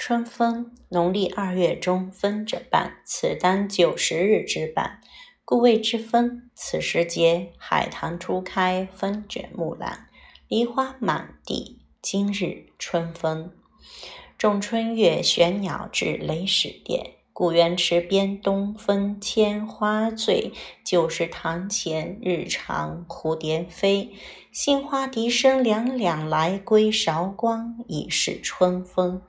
春风，农历二月中分者半，此当九十日之半，故谓之分。此时节，海棠初开，风卷木兰，梨花满地。今日春风，仲春月，玄鸟至，雷始殿。古园池边东风千花醉，旧时堂前日长蝴蝶飞。杏花笛声两两来，归韶光已是春风。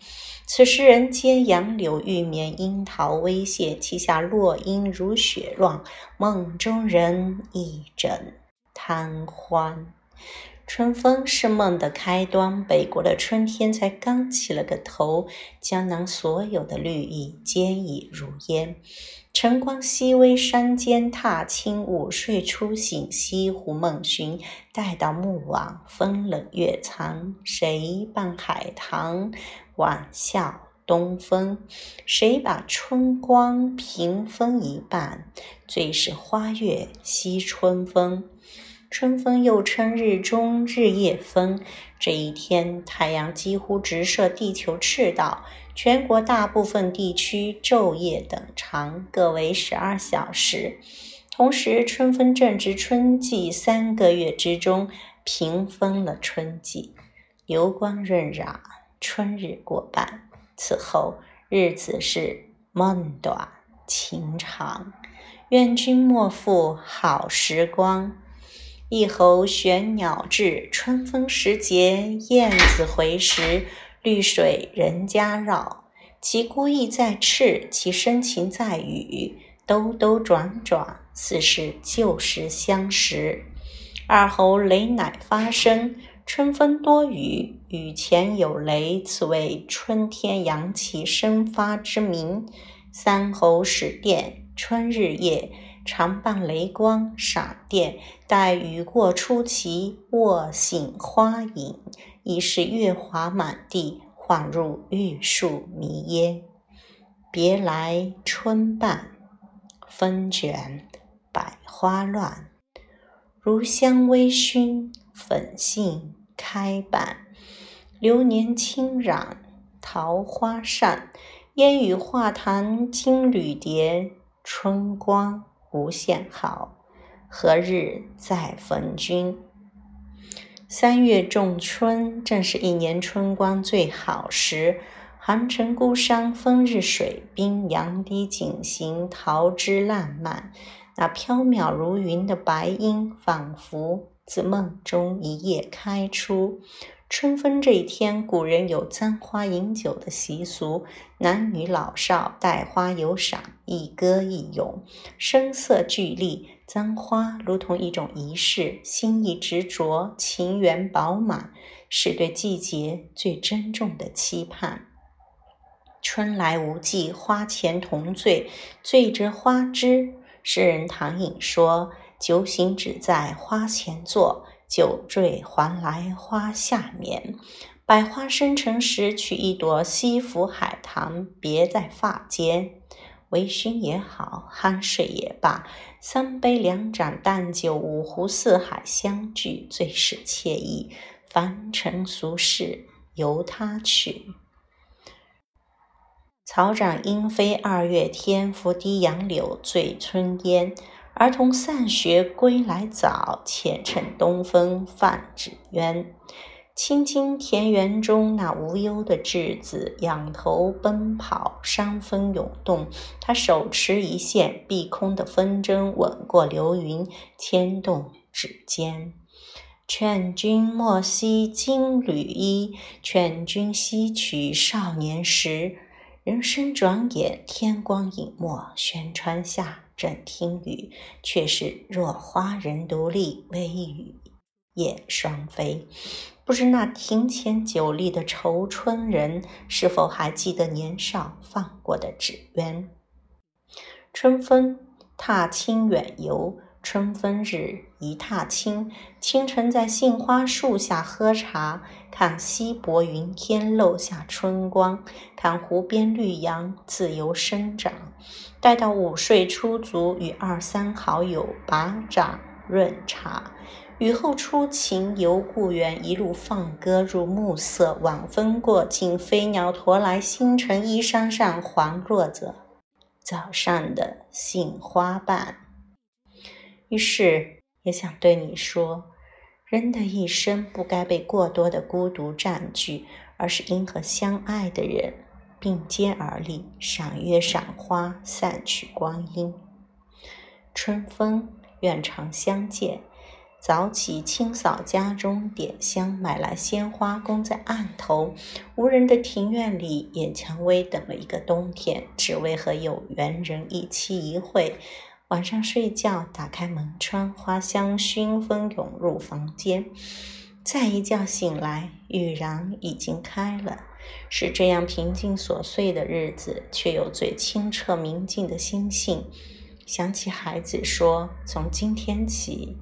此时人间杨柳玉绵，樱桃微谢，其下落英如雪乱，梦中人一枕贪欢。春风是梦的开端，北国的春天才刚起了个头，江南所有的绿意皆已如烟。晨光熹微，山间踏青，午睡初醒，西湖梦寻。待到暮晚，风冷月长，谁伴海棠晚笑东风？谁把春光平分一半？最是花月惜春风。春分又称日中日夜分，这一天太阳几乎直射地球赤道，全国大部分地区昼夜等长，各为十二小时。同时，春分正值春季三个月之中，平分了春季，流光润染，春日过半。此后日子是梦短情长，愿君莫负好时光。一侯玄鸟至，春风时节燕子回时，绿水人家绕。其孤意在翅，其深情在羽，兜兜转转，似是旧时相识。二侯雷乃发生，春风多雨，雨前有雷，此为春天阳气生发之名。三侯始电，春日夜。常伴雷光闪电，待雨过初齐，卧醒花影，已是月华满地，恍入玉树迷烟。别来春半，风卷百花乱。如香微醺，粉杏开半。流年轻染，桃花扇。烟雨画堂金缕蝶，春光。无限好，何日再逢君？三月仲春，正是一年春光最好时。寒城孤山风日水滨，杨堤锦行桃枝烂漫。那飘渺如云的白樱，仿佛自梦中一夜开出。春分这一天，古人有簪花饮酒的习俗，男女老少带花游赏，一歌一咏，声色俱厉。簪花如同一种仪式，心意执着，情缘饱满，是对季节最珍重的期盼。春来无忌，花前同醉，醉着花枝。诗人唐寅说：“酒醒只在花前坐。”酒醉还来花下眠，百花生成时，取一朵西府海棠别在发间，微醺也好，酣睡也罢，三杯两盏淡酒，五湖四海相聚，最是惬意。凡尘俗事由他去。草长莺飞二月天，拂堤杨柳醉春烟。儿童散学归来早，且趁东风放纸鸢。青青田园中，那无忧的稚子仰头奔跑，山风涌动，他手持一线，碧空的风筝吻过流云，牵动指尖。劝君莫惜金缕衣，劝君惜取少年时。人生转眼，天光隐没，轩窗下。正听雨，却是若花人独立，微雨燕双飞。不知那庭前久立的愁春人，是否还记得年少放过的纸鸢？春风，踏青远游。春分日，一踏青。清晨在杏花树下喝茶，看稀薄云天漏下春光，看湖边绿杨自由生长。待到午睡初足，与二三好友把盏润茶，雨后初晴游故园，一路放歌入暮色。晚风过境，飞鸟驮来星辰，衣裳上环落着早上的杏花瓣。于是，也想对你说，人的一生不该被过多的孤独占据，而是应和相爱的人并肩而立，赏月赏花，散去光阴。春风，愿常相见。早起清扫家中，点香，买来鲜花供在案头。无人的庭院里，掩蔷薇等了一个冬天，只为和有缘人一期一会。晚上睡觉，打开门窗，花香熏风涌入房间。再一觉醒来，玉瓤已经开了。是这样平静琐碎的日子，却有最清澈明净的心性。想起孩子说：“从今天起。”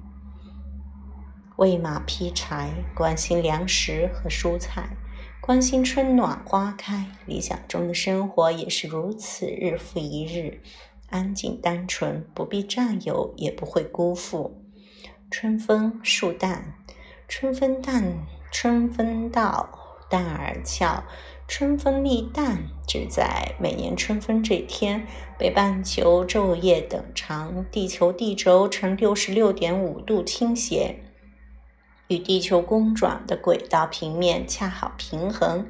喂马劈柴，关心粮食和蔬菜，关心春暖花开。理想中的生活也是如此，日复一日，安静单纯，不必占有，也不会辜负。春风树淡，春风淡，春风到，淡而俏。春风立淡，只在每年春分这天，北半球昼夜等长，地球地轴呈六十六点五度倾斜。与地球公转的轨道平面恰好平衡，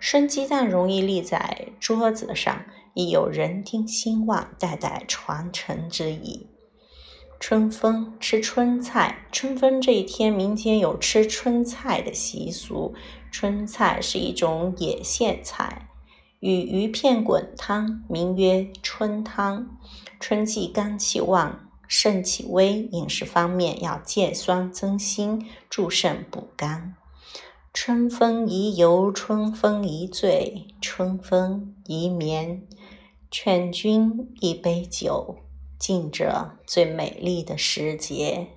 生鸡蛋容易立在桌子上，亦有人丁兴旺、代代传承之意。春风吃春菜，春分这一天，民间有吃春菜的习俗。春菜是一种野苋菜，与鱼片滚汤，名曰春汤。春季肝气旺。肾气微，饮食方面要戒酸增辛，助肾补肝。春风宜游，春风宜醉，春风宜眠。劝君一杯酒，敬这最美丽的时节。